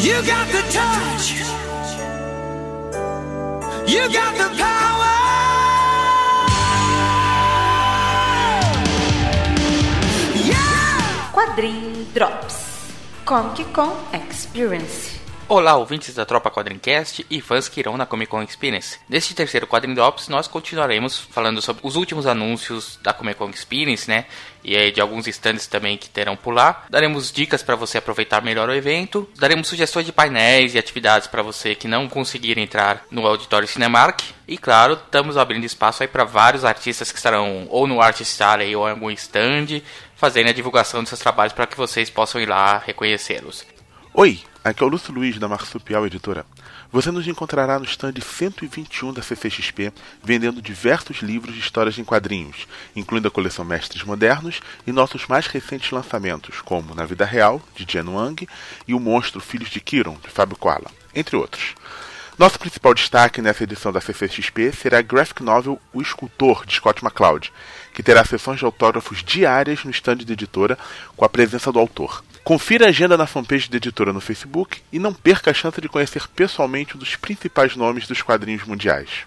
You got the touch. You got the power. Yeah! Quadrim Drops Comic Con Experience Olá, ouvintes da Tropa Quadrincast e fãs que irão na Comic Con Experience. Neste terceiro Quadrim Drops, nós continuaremos falando sobre os últimos anúncios da Comic Con Experience, né? E aí de alguns stands também que terão por lá. Daremos dicas para você aproveitar melhor o evento. Daremos sugestões de painéis e atividades para você que não conseguir entrar no Auditório Cinemark. E claro, estamos abrindo espaço aí para vários artistas que estarão ou no Artist Alley ou em algum stand, fazendo a divulgação dos seus trabalhos para que vocês possam ir lá reconhecê-los. Oi, aqui é o Lúcio Luiz da Marsupial Editora. Você nos encontrará no stand 121 da CCXP, vendendo diversos livros de histórias em quadrinhos, incluindo a coleção Mestres Modernos e nossos mais recentes lançamentos, como Na Vida Real, de Jen Wang, e O Monstro Filhos de Kiron, de Fábio Koala, entre outros. Nosso principal destaque nessa edição da CCXP será a graphic novel O Escultor, de Scott McCloud, que terá sessões de autógrafos diárias no stand da editora com a presença do autor. Confira a agenda na fanpage da editora no Facebook e não perca a chance de conhecer pessoalmente um dos principais nomes dos quadrinhos mundiais.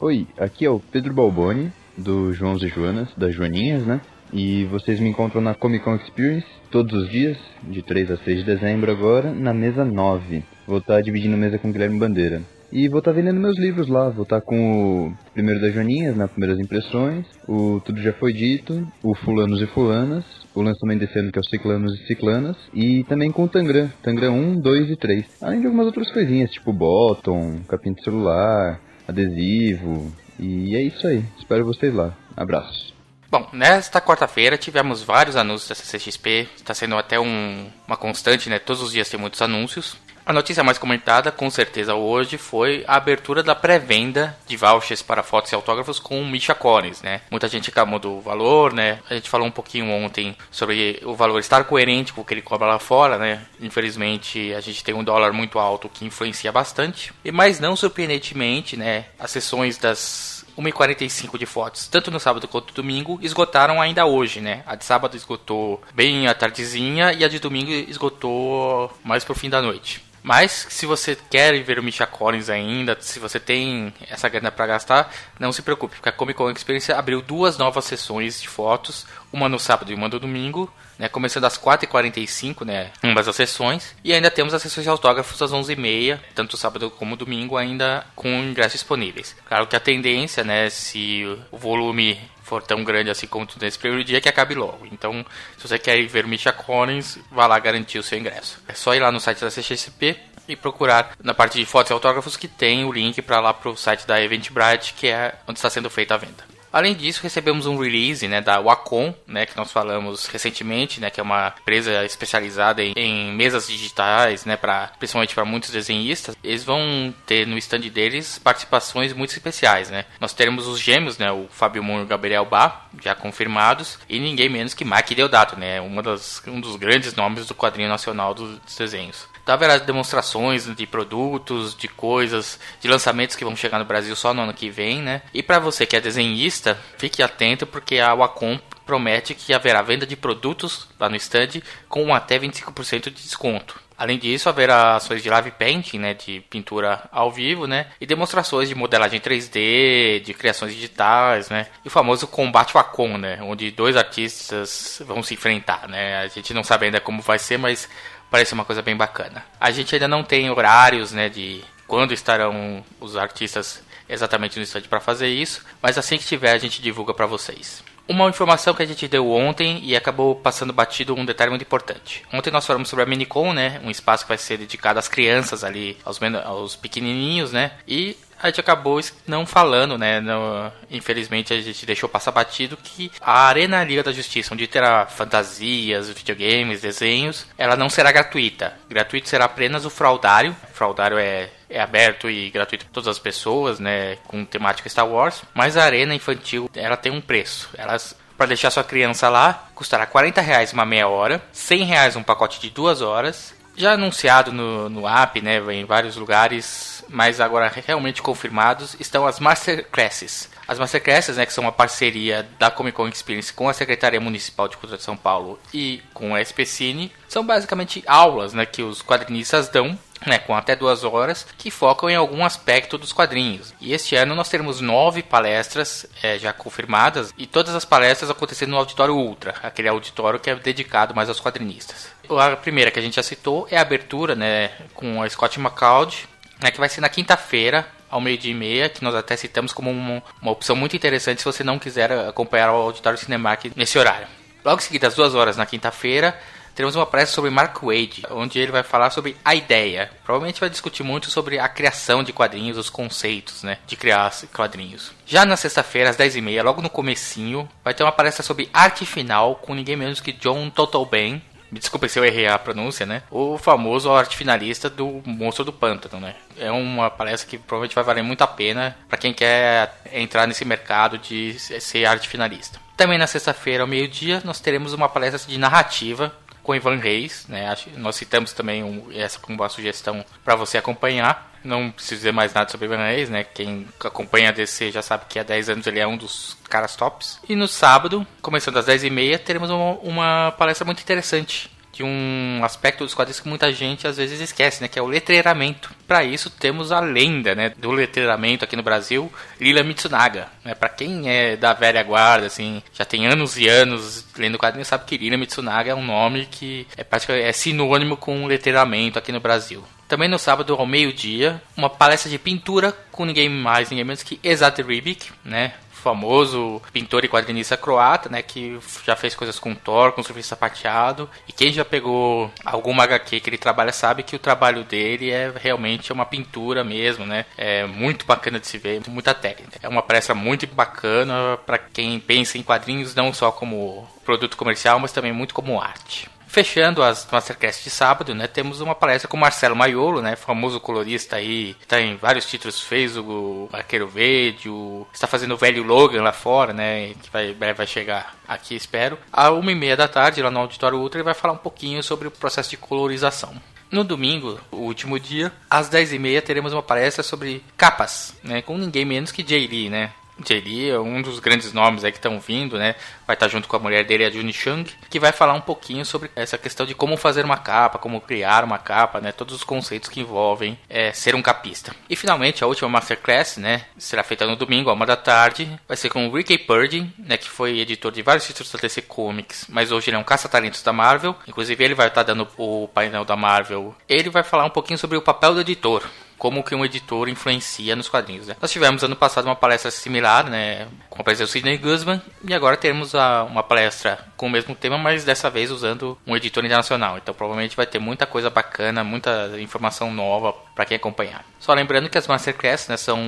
Oi, aqui é o Pedro Balboni, do Joãos e Joanas, das Joaninhas, né? E vocês me encontram na Comic Con Experience todos os dias, de 3 a 6 de dezembro agora, na mesa 9. Vou estar dividindo mesa com o Guilherme Bandeira. E vou estar vendendo meus livros lá. Vou estar com o primeiro das Joaninhas, nas primeiras impressões. O Tudo Já Foi Dito. O Fulanos e Fulanas. O lançamento desse ano que é o Ciclanos e Ciclanas. E também com o Tangram. Tangram 1, 2 e 3. Além de algumas outras coisinhas, tipo bottom, capinha de celular, adesivo. E é isso aí. Espero vocês lá. Abraços. Bom, nesta quarta-feira tivemos vários anúncios da CCXP, está sendo até um, uma constante, né? Todos os dias tem muitos anúncios. A notícia mais comentada, com certeza hoje, foi a abertura da pré-venda de vouchers para fotos e autógrafos com Misha Collins, né? Muita gente reclamou do valor, né? A gente falou um pouquinho ontem sobre o valor estar coerente com o que ele cobra lá fora, né? Infelizmente, a gente tem um dólar muito alto que influencia bastante. E mas não surpreendentemente, né? As sessões das 1h45 de fotos, tanto no sábado quanto no domingo, esgotaram ainda hoje, né? A de sábado esgotou bem à tardezinha e a de domingo esgotou mais pro fim da noite. Mas se você quer ver o Misha Collins ainda, se você tem essa grana para gastar, não se preocupe, porque a Comic Con Experience abriu duas novas sessões de fotos, uma no sábado e uma no domingo, né, começando às 4h45, né, ambas as sessões, e ainda temos as sessões de autógrafos às 11h30, tanto sábado como domingo, ainda com ingressos disponíveis. Claro que a tendência, né, se o volume for tão grande assim como nesse primeiro dia, que acabe logo. Então, se você quer ver o Misha Collins, vá lá garantir o seu ingresso. É só ir lá no site da CXP e procurar na parte de fotos e autógrafos que tem o link para lá para o site da Eventbrite, que é onde está sendo feita a venda. Além disso, recebemos um release né, da Wacom, né, que nós falamos recentemente, né, que é uma empresa especializada em, em mesas digitais, né, pra, principalmente para muitos desenhistas. Eles vão ter no stand deles participações muito especiais. Né. Nós teremos os gêmeos, né, o Fábio Moon e o Gabriel Bá, já confirmados, e ninguém menos que Mike Deodato, né, uma das, um dos grandes nomes do quadrinho nacional dos desenhos. Haverá demonstrações de produtos, de coisas, de lançamentos que vão chegar no Brasil só no ano que vem, né? E para você que é desenhista, fique atento porque a Wacom promete que haverá venda de produtos lá no stand com até 25% de desconto. Além disso, haverá ações de live painting, né, de pintura ao vivo, né, e demonstrações de modelagem 3D, de criações digitais, né, e o famoso combate Wacom, né, onde dois artistas vão se enfrentar, né. A gente não sabe ainda como vai ser, mas parece uma coisa bem bacana. A gente ainda não tem horários, né, de quando estarão os artistas exatamente no estande para fazer isso, mas assim que tiver a gente divulga para vocês. Uma informação que a gente deu ontem e acabou passando batido um detalhe muito importante. Ontem nós falamos sobre a Minicon, né? Um espaço que vai ser dedicado às crianças ali, aos, aos pequenininhos, né? E a gente acabou não falando, né? No, infelizmente a gente deixou passar batido que a Arena Liga da Justiça, onde terá fantasias, videogames, desenhos, ela não será gratuita. Gratuito será apenas o fraudário. O fraudário é é aberto e gratuito para todas as pessoas, né, com temática Star Wars, mas a arena infantil, ela tem um preço. Elas para deixar sua criança lá, custará 40 reais uma meia hora, 100 reais um pacote de duas horas. Já anunciado no, no app, né, em vários lugares, mas agora realmente confirmados, estão as Masterclasses. As Masterclasses, né, que são uma parceria da Comic Con Experience com a Secretaria Municipal de Cultura de São Paulo e com a SPCine, são basicamente aulas né, que os quadrinistas dão né, com até duas horas, que focam em algum aspecto dos quadrinhos. E este ano nós teremos nove palestras é, já confirmadas, e todas as palestras acontecendo no Auditório Ultra, aquele auditório que é dedicado mais aos quadrinistas. A primeira que a gente já citou é a abertura né, com a Scott McCloud, né, que vai ser na quinta-feira, ao meio-dia e meia, que nós até citamos como uma, opção muito interessante se você não quiser acompanhar o Auditório Cinemark nesse horário. Logo em seguida, às duas horas na quinta-feira, teremos uma palestra sobre Mark Wade, onde ele vai falar sobre a ideia. Provavelmente vai discutir muito sobre a criação de quadrinhos, os conceitos, né, de criar quadrinhos. Já na sexta-feira, às 10h30, logo no comecinho, vai ter uma palestra sobre arte final com ninguém menos que John Totalben, me desculpe se eu errei a pronúncia, né? O famoso arte finalista do Monstro do Pântano, né? É uma palestra que provavelmente vai valer muito a pena para quem quer entrar nesse mercado de ser arte finalista. Também na sexta-feira, ao meio-dia, nós teremos uma palestra de narrativa com Ivan Reis, né? Acho, nós citamos também um, essa como uma sugestão para você acompanhar. Não preciso dizer mais nada sobre Ivan Reis, né? Quem acompanha a DC já sabe que há 10 anos ele é um dos caras tops. E no sábado, começando às 10h30, teremos uma, uma palestra muito interessante de um aspecto dos quadrinhos que muita gente às vezes esquece, né, que é o letreiramento. Para isso temos a lenda, né, do letreiramento aqui no Brasil, Lila Mitsunaga, né? Para quem é da velha guarda, assim, já tem anos e anos lendo quadrinhos, sabe que Lila Mitsunaga é um nome que é praticamente é sinônimo com letreiramento aqui no Brasil. Também no sábado, ao meio-dia, uma palestra de pintura com ninguém mais, ninguém menos que Ezad Ribic, né? Famoso pintor e quadrinista croata, né, que já fez coisas com Thor, com Surfista Sapateado, e quem já pegou alguma HQ que ele trabalha sabe que o trabalho dele é realmente uma pintura mesmo, né, é muito bacana de se ver, muita técnica. É uma palestra muito bacana para quem pensa em quadrinhos não só como produto comercial, mas também muito como arte. Fechando as Masterclass de sábado, né, temos uma palestra com Marcelo Maiolo, né, famoso colorista aí, está em vários títulos, fez o Arqueiro Verde, o, está fazendo o velho Logan lá fora, né, que vai, vai chegar aqui, espero. À uma e meia da tarde, lá no Auditório Ultra, ele vai falar um pouquinho sobre o processo de colorização. No domingo, o último dia, às 10h30, teremos uma palestra sobre capas, né, com ninguém menos que Jay Lee, né, É um dos grandes nomes aí que estão vindo, né? Vai estar junto com a mulher dele, a Juni Chung, que vai falar um pouquinho sobre essa questão de como fazer uma capa, como criar uma capa, né? Todos os conceitos que envolvem é, ser um capista. E finalmente, a última Masterclass, né? Será feita no domingo, a uma da tarde. Vai ser com o Ricky Purdy, né? Que foi editor de vários títulos da DC Comics, mas hoje ele é um caça-talentos da Marvel. Inclusive, ele vai estar dando o painel da Marvel. Ele vai falar um pouquinho sobre o papel do editor como que um editor influencia nos quadrinhos. Né? Nós tivemos ano passado uma palestra similar, né, com a presença do Sidney Guzman, e agora temos a, uma palestra com o mesmo tema, mas dessa vez usando um editor internacional. Então provavelmente vai ter muita coisa bacana, muita informação nova para quem acompanhar. Só lembrando que as Masterclass né, são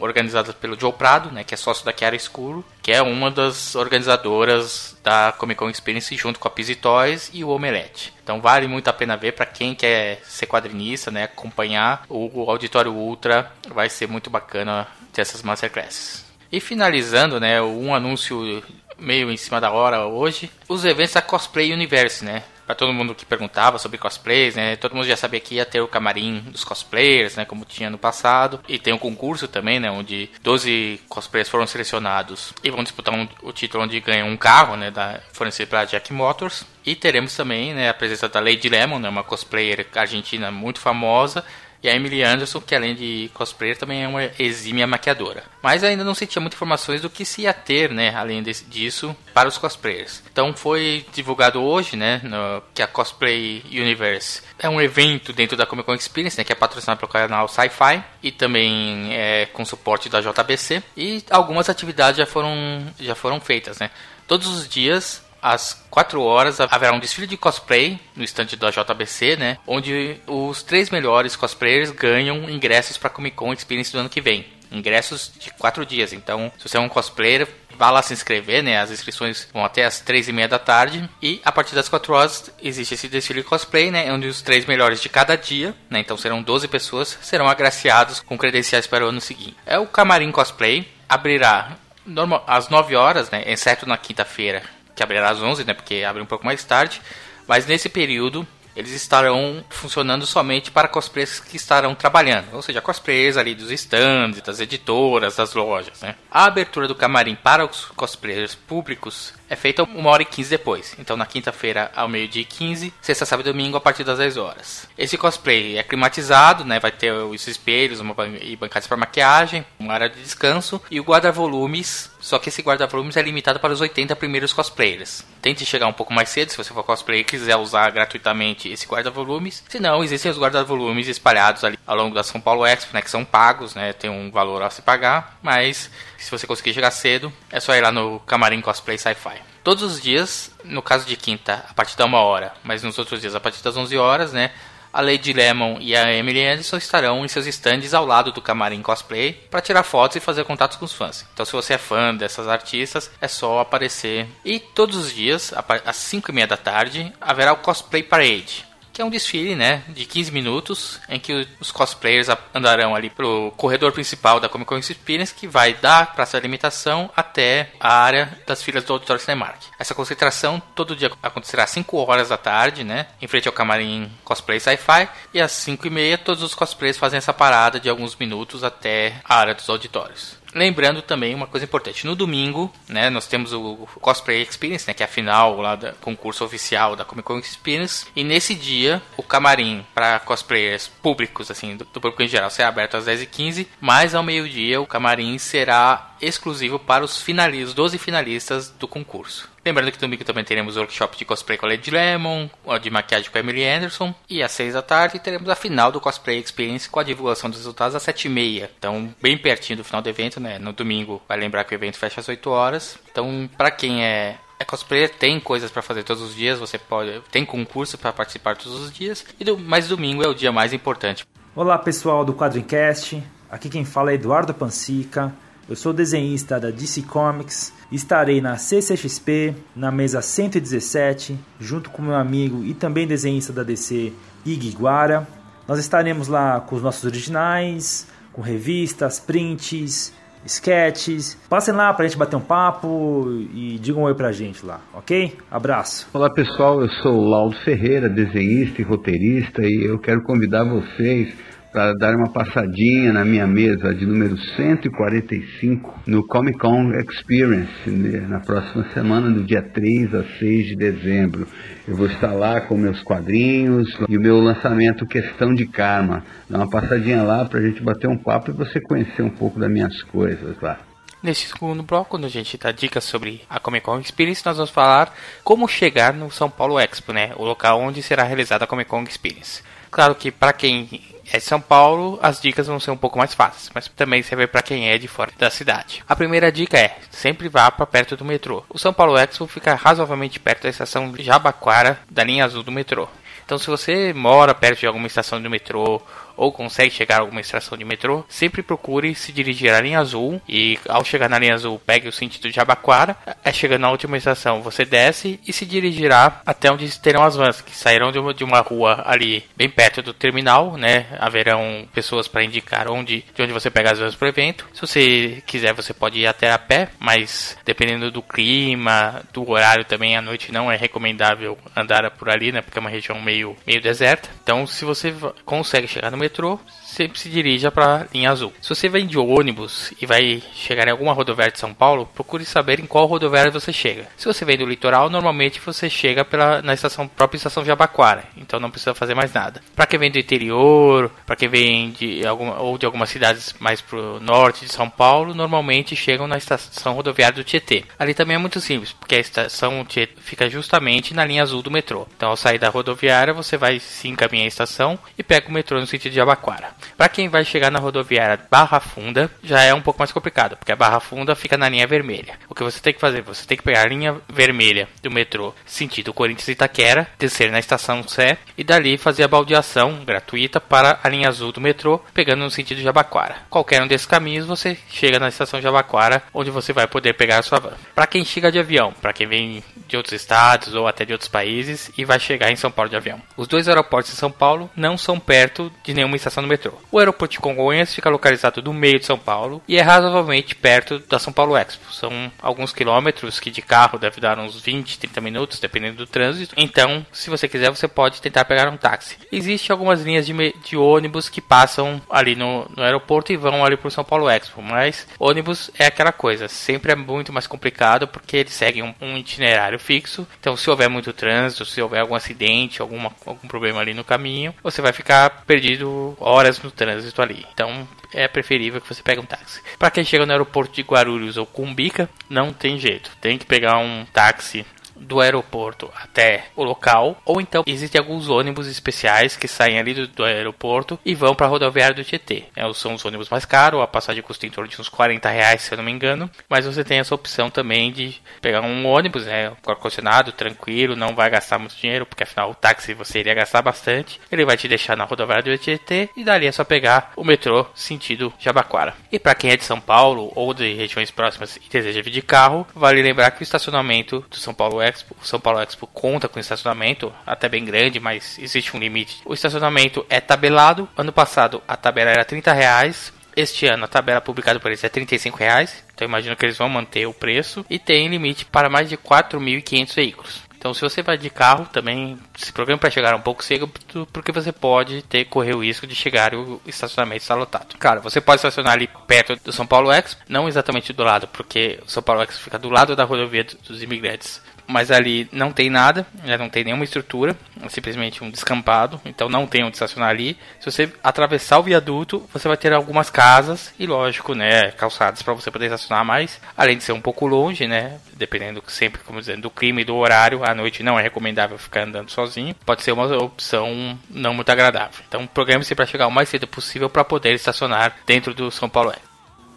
organizadas pelo Joe Prado, né, que é sócio da Chiara Escuro, que é uma das organizadoras da Comic Con Experience junto com a Pizzy Toys e o Omelete. Então vale muito a pena ver para quem quer ser quadrinista, né, acompanhar o, Auditório Ultra, vai ser muito bacana ter essas Masterclasses. E finalizando, né, um anúncio meio em cima da hora hoje, os eventos da Cosplay Universe, né? Para todo mundo que perguntava sobre cosplays, né? Todo mundo já sabia que ia ter o camarim dos cosplayers, né? Como tinha no passado. E tem um concurso também, né? Onde 12 cosplayers foram selecionados e vão disputar um, o título onde ganham um carro, né? Da, fornecido pela Jack Motors. E teremos também, né? A presença da Lady Lemon, né? Uma cosplayer argentina muito famosa e a Emily Anderson, que além de cosplayer, também é uma exímia maquiadora. Mas ainda não se tinha muitas informações do que se ia ter, né, além desse, disso, para os cosplayers. Então foi divulgado hoje, né, no, que a Cosplay Universe é um evento dentro da Comic Con Experience, né, que é patrocinado pelo canal Sci-Fi e também é com suporte da JBC. E algumas atividades já foram, já foram feitas, né. Todos os dias às 4 horas haverá um desfile de cosplay no estande da JBC, né? Onde os três melhores cosplayers ganham ingressos para Comic Con Experience do ano que vem. Ingressos de 4 dias. Então, se você é um cosplayer, vá lá se inscrever, né? As inscrições vão até as 3 e meia da tarde. E a partir das 4 horas existe esse desfile de cosplay, né? Onde os três melhores de cada dia, né? Então serão 12 pessoas, serão agraciados com credenciais para o ano seguinte. É o Camarim Cosplay. Abrirá normal, às 9 horas, né? Exceto na quinta-feira, que abrirá às 11, né? Porque abre um pouco mais tarde. Mas nesse período eles estarão funcionando somente para cosplayers que estarão trabalhando, ou seja, cosplayers ali dos stands, das editoras, das lojas. Né? A abertura do camarim para os cosplayers públicos é feita uma hora e quinze depois. Então na quinta-feira ao meio-dia e 15, sexta, sábado e domingo a partir das 10 horas. Esse cosplay é climatizado, né? Vai ter os espelhos uma e bancadas para maquiagem, uma área de descanso e o guarda-volumes. Só que esse guarda-volumes é limitado para os 80 primeiros cosplayers. Tente chegar um pouco mais cedo se você for cosplayer e quiser usar gratuitamente esse guarda-volumes. Se não, existem os guarda-volumes espalhados ali ao longo da São Paulo Expo, né? Que são pagos, né? Tem um valor a se pagar, mas se você conseguir chegar cedo, é só ir lá no Camarim Cosplay Sci-Fi. Todos os dias, no caso de quinta, a partir da uma hora, mas nos outros dias a partir das 11 horas, né? A Lady Lemon e a Emily Anderson estarão em seus stands ao lado do camarim cosplay para tirar fotos e fazer contatos com os fãs. Então, se você é fã dessas artistas, é só aparecer. E todos os dias, às 5 e meia da tarde, haverá o Cosplay Parade que é um desfile, né, de 15 minutos, em que os cosplayers andarão ali pro corredor principal da Comic Con Experience, que vai da praça de alimentação até a área das filas do Auditório Cinemark. Essa concentração todo dia acontecerá às 5 horas da tarde, né, em frente ao camarim Cosplay Sci-Fi, e às 5 e meia todos os cosplayers fazem essa parada de alguns minutos até a área dos auditórios. Lembrando também uma coisa importante, no domingo, né, nós temos o Cosplay Experience, né, que é a final lá do concurso oficial da Comic Con Experience, e nesse dia o camarim para cosplayers públicos, assim, do, do público em geral, será aberto às 10h15, mas ao meio-dia o camarim será exclusivo para os finalistas, 12 finalistas do concurso. Lembrando que domingo também teremos workshop de cosplay com a Lady Lemon, de maquiagem com a Emily Anderson, e às 6 da tarde teremos a final do Cosplay Experience com a divulgação dos resultados às 7 e meia. Então, bem pertinho do final do evento, né? No domingo, vai lembrar que o evento fecha às 8 horas. Então, para quem é é cosplayer, tem coisas para fazer todos os dias, você pode tem concurso para participar todos os dias, e do, mas domingo é o dia mais importante. Olá pessoal do Quadrincast, aqui quem fala é Eduardo Pansica. Eu sou desenhista da DC Comics. Estarei na CCXP, na mesa 117, junto com meu amigo e também desenhista da DC, Iguara. Nós estaremos lá com os nossos originais, com revistas, prints, sketches. Passem lá pra gente bater um papo e digam um oi pra gente lá, ok? Abraço. Olá pessoal, eu sou o Laudo Ferreira, desenhista e roteirista, e eu quero convidar vocês para dar uma passadinha na minha mesa de número 145 no Comic Con Experience né, na próxima semana, do dia 3 a 6 de dezembro. Eu vou estar lá com meus quadrinhos e o meu lançamento Questão de Karma. Dá uma passadinha lá para a gente bater um papo e você conhecer um pouco das minhas coisas lá. Nesse segundo bloco, quando a gente dá dicas sobre a Comic Con Experience, nós vamos falar como chegar no São Paulo Expo, né? O local onde será realizada a Comic Con Experience. Claro que para quem é de São Paulo, as dicas vão ser um pouco mais fáceis, mas também serve para quem é de fora da cidade. A primeira dica é: sempre vá para perto do metrô. O São Paulo Expo fica razoavelmente perto da estação Jabaquara, da linha azul do metrô. Então, se você mora perto de alguma estação do metrô ou consegue chegar a alguma estação de metrô, sempre procure se dirigir à linha azul e ao chegar na linha azul pegue o sentido de Abaquara, é chegando na última estação você desce e se dirigirá até onde terão as vans, que sairão de uma, de uma rua ali bem perto do terminal, né? Haverão pessoas para indicar onde, de onde você pega as vans para o evento. Se você quiser, você pode ir até a pé, mas dependendo do clima, do horário também, à noite não é recomendável andar por ali, né? Porque é uma região meio, meio deserta. Então, se você consegue chegar no metrô, sempre se dirija para a linha azul. Se você vem de ônibus e vai chegar em alguma rodoviária de São Paulo, procure saber em qual rodoviária você chega. Se você vem do litoral, normalmente você chega pela, na estação própria estação de Abaquara, então não precisa fazer mais nada. Para quem vem do interior, para quem vem de alguma, ou de algumas cidades mais pro norte de São Paulo, normalmente chegam na estação rodoviária do Tietê. Ali também é muito simples, porque a estação Tietê fica justamente na linha azul do metrô. Então, ao sair da rodoviária, você vai se encaminhar à estação e pega o metrô no sentido de Abaquara. Para quem vai chegar na rodoviária Barra Funda, já é um pouco mais complicado, porque a Barra Funda fica na linha vermelha. O que você tem que fazer? Você tem que pegar a linha vermelha do metrô sentido Corinthians Itaquera, descer na estação Sé e dali fazer a baldeação gratuita para a linha azul do metrô, pegando no sentido Jabaquara. Qualquer um desses caminhos você chega na estação Jabaquara, onde você vai poder pegar a sua van. Para quem chega de avião, para quem vem de outros estados ou até de outros países e vai chegar em São Paulo de avião. Os dois aeroportos de São Paulo não são perto de nenhuma estação do metrô. O aeroporto de Congonhas fica localizado no meio de São Paulo e é razoavelmente perto da São Paulo Expo. São alguns quilômetros que de carro deve dar uns 20, 30 minutos, dependendo do trânsito. Então, se você quiser, você pode tentar pegar um táxi. Existem algumas linhas de, de ônibus que passam ali no, no aeroporto e vão ali para o São Paulo Expo, mas ônibus é aquela coisa, sempre é muito mais complicado porque eles seguem um, um itinerário fixo. Então, se houver muito trânsito, se houver algum acidente, alguma, algum problema ali no caminho, você vai ficar perdido horas no trânsito ali. Então, é preferível que você pegue um táxi. Para quem chega no aeroporto de Guarulhos ou Cumbica, não tem jeito. Tem que pegar um táxi do aeroporto até o local, ou então existem alguns ônibus especiais que saem ali do, do aeroporto e vão para a rodoviária do Tietê. É, são os ônibus mais caros, a passagem custa em torno de uns 40 reais, se eu não me engano, mas você tem essa opção também de pegar um ônibus, né, ar-condicionado, tranquilo, não vai gastar muito dinheiro, porque afinal o táxi você iria gastar bastante, ele vai te deixar na rodoviária do Tietê e dali é só pegar o metrô sentido Jabaquara. E para quem é de São Paulo ou de regiões próximas e deseja vir de carro, vale lembrar que o estacionamento do São Paulo Expo, o São Paulo Expo conta com estacionamento, até bem grande, mas existe um limite. O estacionamento é tabelado. Ano passado a tabela era 30 reais. Este ano a tabela publicada por eles é 35 reais. Então imagino que eles vão manter o preço e tem limite para mais de 4.500 veículos. Então, se você vai de carro, também se programa para chegar um pouco cedo, porque você pode ter correr o risco de chegar e o estacionamento está lotado. Cara, você pode estacionar ali perto do São Paulo Expo, não exatamente do lado, porque o São Paulo Expo fica do lado da rodovia dos imigrantes mas ali não tem nada, não tem nenhuma estrutura, é simplesmente um descampado, então não tem onde estacionar ali. Se você atravessar o viaduto, você vai ter algumas casas e, lógico, né, calçadas para você poder estacionar mais, além de ser um pouco longe, né, dependendo sempre, como dizendo, do clima e do horário, à noite não é recomendável ficar andando sozinho, pode ser uma opção não muito agradável. Então, programe-se para chegar o mais cedo possível para poder estacionar dentro do São Paulo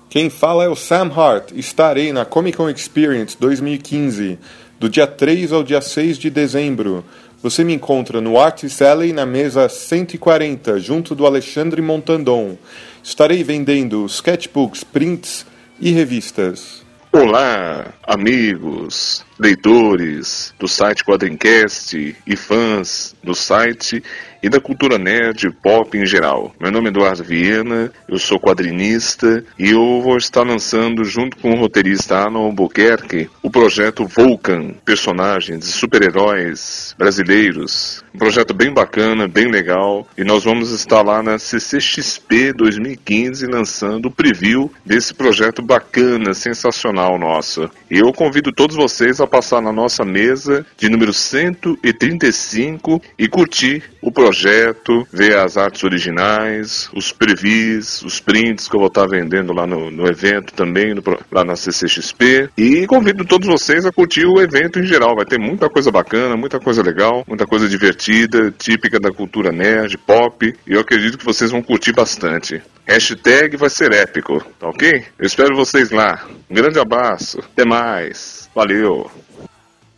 Quem fala é o Sam Hart. Estarei na Comic Con Experience 2015 do dia 3 ao dia 6 de dezembro. Você me encontra no Artist Alley na mesa 140, junto do Alexandre Montandon. Estarei vendendo sketchbooks, prints e revistas. Olá, amigos, leitores do site Quadrincast e fãs do site e da cultura nerd pop em geral. Meu nome é Eduardo Viena, eu sou quadrinista e eu vou estar lançando, junto com o roteirista Alan Albuquerque, o projeto Vulcan, personagens de super-heróis brasileiros. Um projeto bem bacana, bem legal, e nós vamos estar lá na CCXP 2015 lançando o preview desse projeto bacana, sensacional nosso. E eu convido todos vocês a passar na nossa mesa de número 135 e curtir o projeto, ver as artes originais, os previs, os prints que eu vou estar vendendo lá no, no evento também, no, lá na CCXP. E convido todos vocês a curtir o evento em geral. Vai ter muita coisa bacana, muita coisa legal, muita coisa divertida, típica da cultura nerd, pop. E eu acredito que vocês vão curtir bastante. Hashtag vai ser épico, tá ok? Eu espero vocês lá. Um grande abraço. Até mais. Valeu.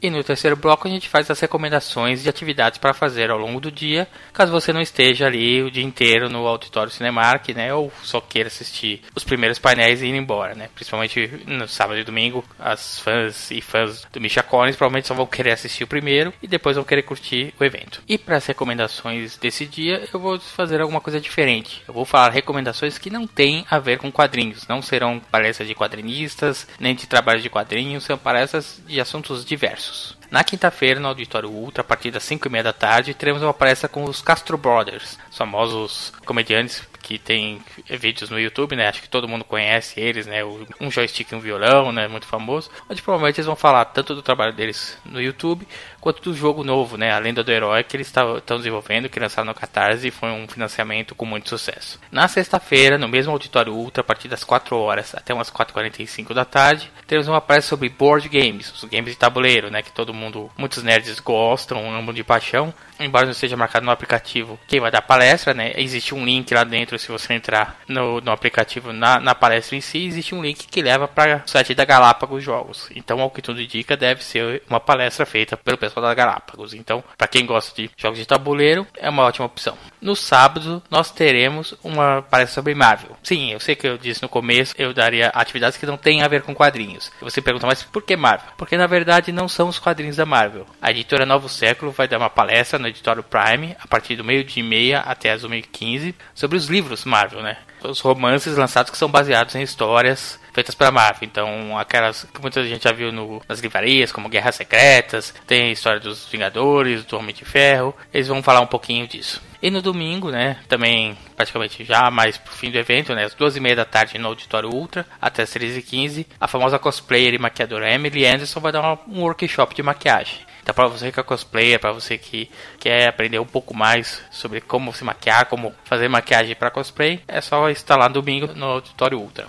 E no terceiro bloco a gente faz as recomendações de atividades para fazer ao longo do dia, caso você não esteja ali o dia inteiro no auditório Cinemark, né, ou só queira assistir os primeiros painéis e ir embora, né? Principalmente no sábado e domingo, as fãs e fãs do Misha Collins provavelmente só vão querer assistir o primeiro e depois vão querer curtir o evento. E para as recomendações desse dia, eu vou fazer alguma coisa diferente. Eu vou falar recomendações que não têm a ver com quadrinhos, não serão palestras de quadrinistas, nem de trabalho de quadrinhos, são palestras de assuntos diversos. Na quinta-feira, no Auditório Ultra, a partir das 5 e meia da tarde, teremos uma palestra com os Castro Brothers, famosos comediantes que tem vídeos no YouTube, né? Acho que todo mundo conhece eles, né? Um joystick e um violão, né? Muito famoso. Onde provavelmente eles vão falar tanto do trabalho deles no YouTube quanto do jogo novo, né? A Lenda do Herói que eles estão desenvolvendo, que lançaram no Catarse e foi um financiamento com muito sucesso. Na sexta-feira, no mesmo Auditório Ultra, a partir das 4 horas até umas 4h45 da tarde, temos uma palestra sobre board games, os games de tabuleiro, né? Que todo mundo, muitos nerds gostam, amam de paixão. Embora não esteja marcado no aplicativo quem vai dar palestra, né? Existe um link lá dentro, se você entrar no, no aplicativo na, na palestra em si, existe um link que leva para o site da Galápagos Jogos. Então, ao que tudo indica, deve ser uma palestra feita pelo pessoal da Galápagos. Então, para quem gosta de jogos de tabuleiro, é uma ótima opção. No sábado, nós teremos uma palestra sobre Marvel. Sim, eu sei que eu disse no começo, eu daria atividades que não têm a ver com quadrinhos. Você pergunta, mas por que Marvel? Porque na verdade não são os quadrinhos da Marvel. A editora Novo Século vai dar uma palestra no editório Prime, a partir do meio dia e meia até as 1h15, sobre os livros Marvel, né? Os romances lançados que são baseados em histórias feitas para Marvel. Então, aquelas que muita gente já viu no, nas livrarias, como Guerras Secretas, tem a história dos Vingadores, do Homem de Ferro. Eles vão falar um pouquinho disso. E no domingo, né, também praticamente já mais pro fim do evento, né, às duas e meia da tarde no Auditório Ultra, até as 13h15, a famosa cosplayer e maquiadora Emily Anderson vai dar uma, um workshop de maquiagem. Então, para você que é cosplayer, para você que quer aprender um pouco mais sobre como se maquiar, como fazer maquiagem para cosplay, é só estar lá no domingo no Auditório Ultra.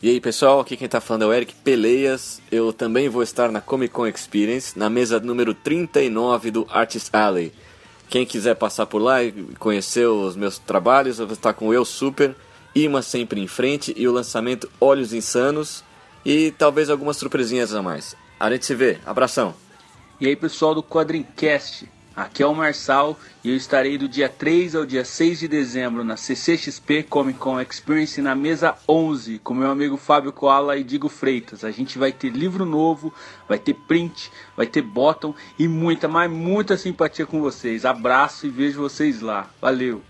E aí pessoal, aqui quem tá falando é o Eric Peleias. Eu também vou estar na Comic Con Experience, na mesa número 39 do Artist Alley. Quem quiser passar por lá e conhecer os meus trabalhos, eu vou estar com o Eu Super, Ima Sempre em Frente e o lançamento Olhos Insanos e talvez algumas surpresinhas a mais. A gente se vê, abração! E aí pessoal do Quadrincast, Aqui é o Marçal e eu estarei do dia 3 ao dia 6 de dezembro na CCXP Comic Con Experience na mesa 11 com meu amigo Fábio Koala e Digo Freitas. A gente vai ter livro novo, vai ter print, vai ter bottom e muita, mas muita simpatia com vocês. Abraço e vejo vocês lá. Valeu!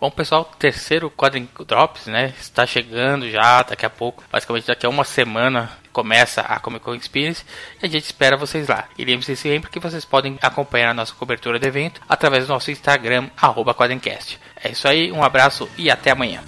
Bom, pessoal, terceiro Quadrin Drops, né? Está chegando já, daqui a pouco, basicamente daqui a uma semana começa a Comic Con Experience e a gente espera vocês lá. E lembre-se sempre que vocês podem acompanhar a nossa cobertura do evento através do nosso Instagram, arroba Quadrincast. É isso aí, um abraço e até amanhã.